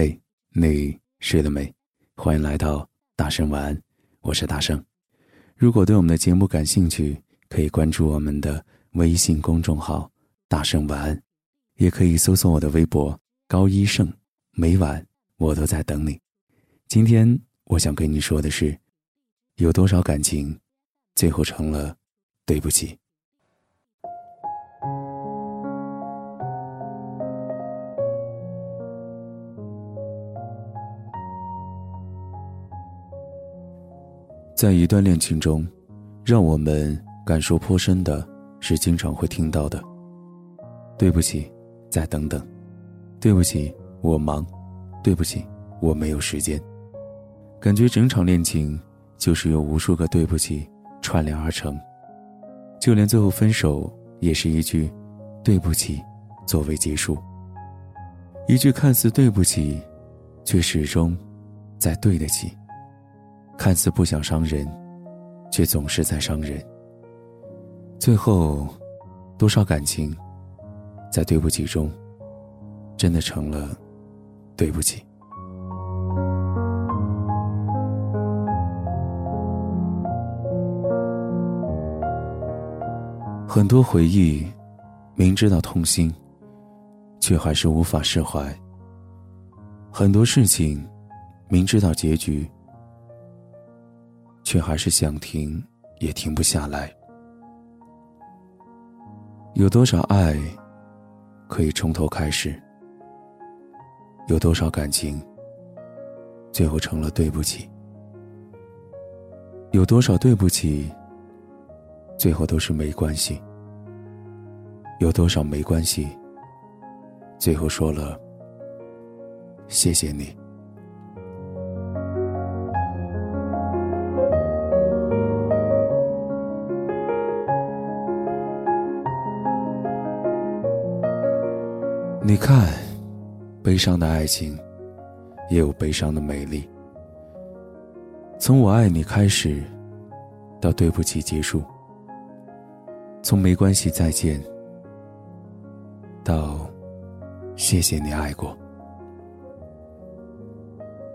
嘿，你睡了没？欢迎来到大圣晚安，我是大圣。如果对我们的节目感兴趣，可以关注我们的微信公众号“大圣晚安”，也可以搜索我的微博“高一胜”，每晚我都在等你。今天我想跟你说的是，有多少感情，最后成了对不起。在一段恋情中，让我们感受颇深的是经常会听到的“对不起，再等等”，“对不起，我忙”，“对不起，我没有时间”，感觉整场恋情就是由无数个“对不起”串联而成，就连最后分手也是一句“对不起”作为结束，一句看似对不起，却始终在对得起。看似不想伤人，却总是在伤人。最后，多少感情，在对不起中，真的成了对不起。很多回忆，明知道痛心，却还是无法释怀。很多事情，明知道结局。却还是想停，也停不下来。有多少爱可以从头开始？有多少感情最后成了对不起？有多少对不起最后都是没关系？有多少没关系最后说了谢谢你？你看，悲伤的爱情，也有悲伤的美丽。从我爱你开始，到对不起结束；从没关系再见，到谢谢你爱过。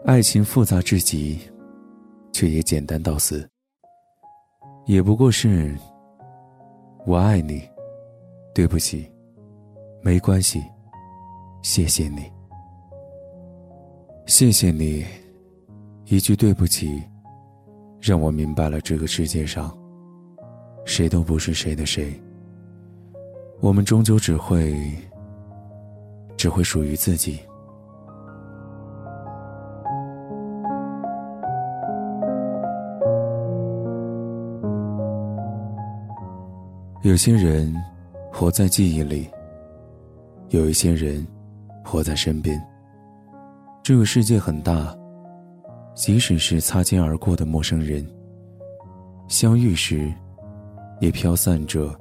爱情复杂至极，却也简单到死。也不过是，我爱你，对不起，没关系。谢谢你，谢谢你，一句对不起，让我明白了这个世界上，谁都不是谁的谁。我们终究只会，只会属于自己。有些人活在记忆里，有一些人。活在身边。这个世界很大，即使是擦肩而过的陌生人，相遇时，也飘散着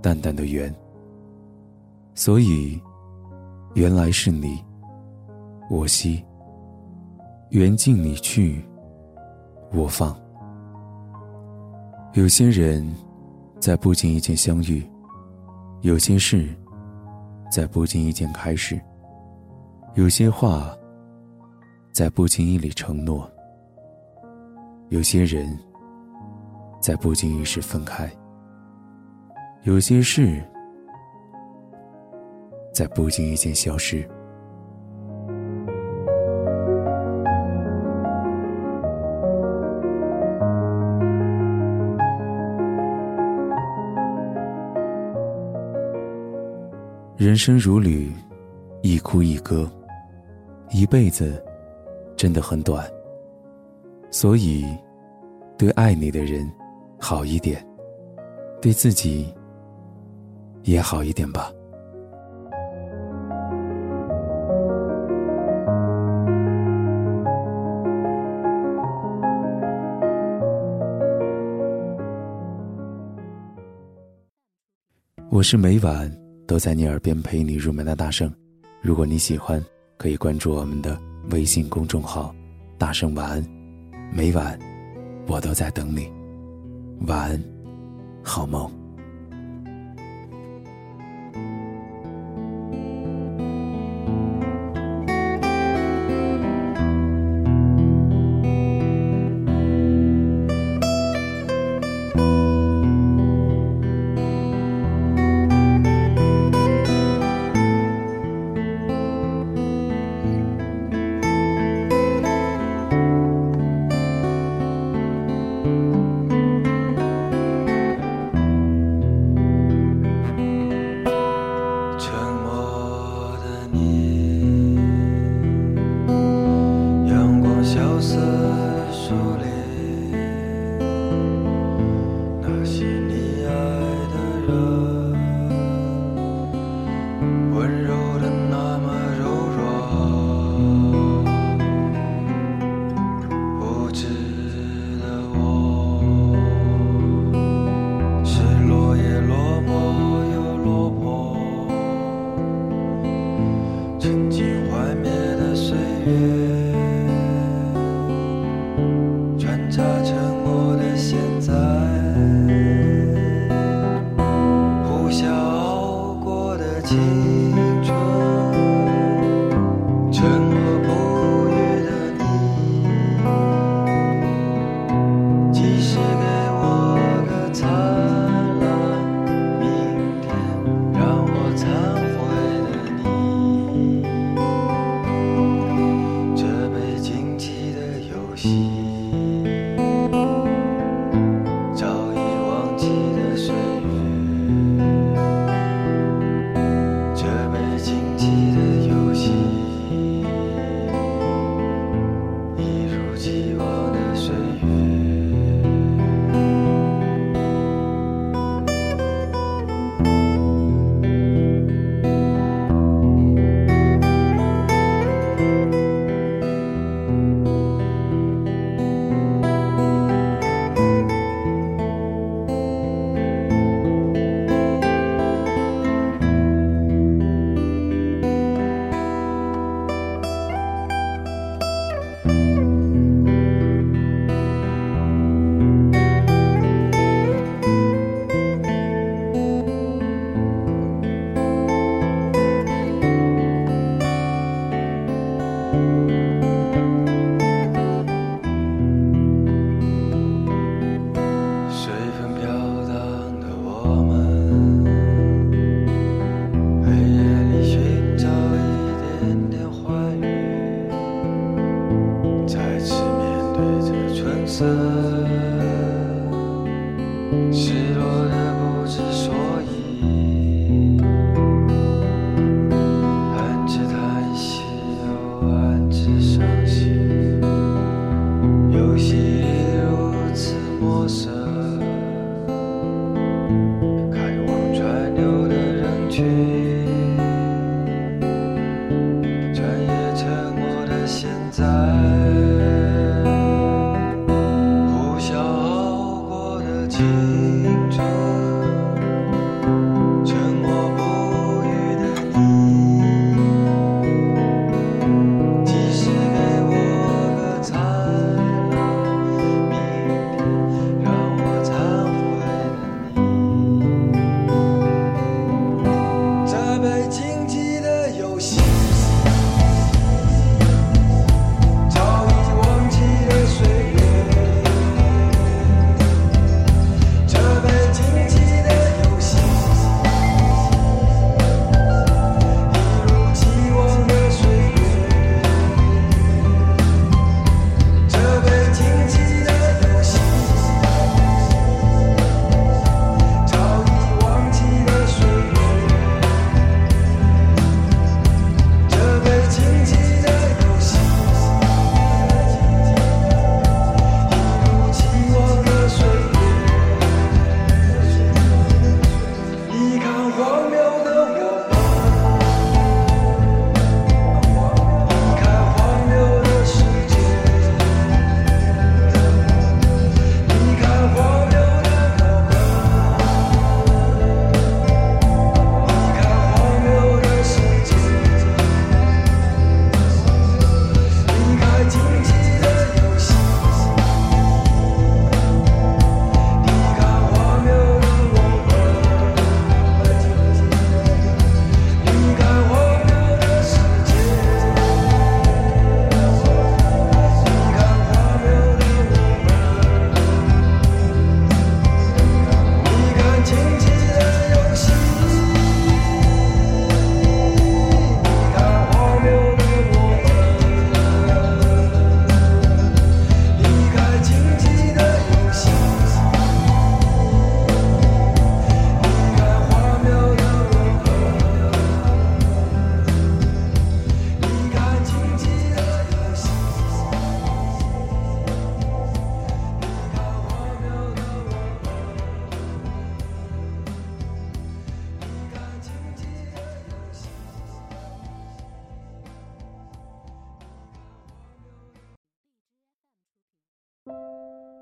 淡淡的缘。所以，原来是你，我惜。缘尽你去，我放。有些人，在不经意间相遇；有些事，在不经意间开始。有些话，在不经意里承诺；有些人，在不经意时分开；有些事，在不经意间消失。人生如旅，一哭一歌。一辈子真的很短，所以对爱你的人好一点，对自己也好一点吧。我是每晚都在你耳边陪你入眠的大圣，如果你喜欢。可以关注我们的微信公众号“大声晚安”，每晚我都在等你。晚安，好梦。色。失落的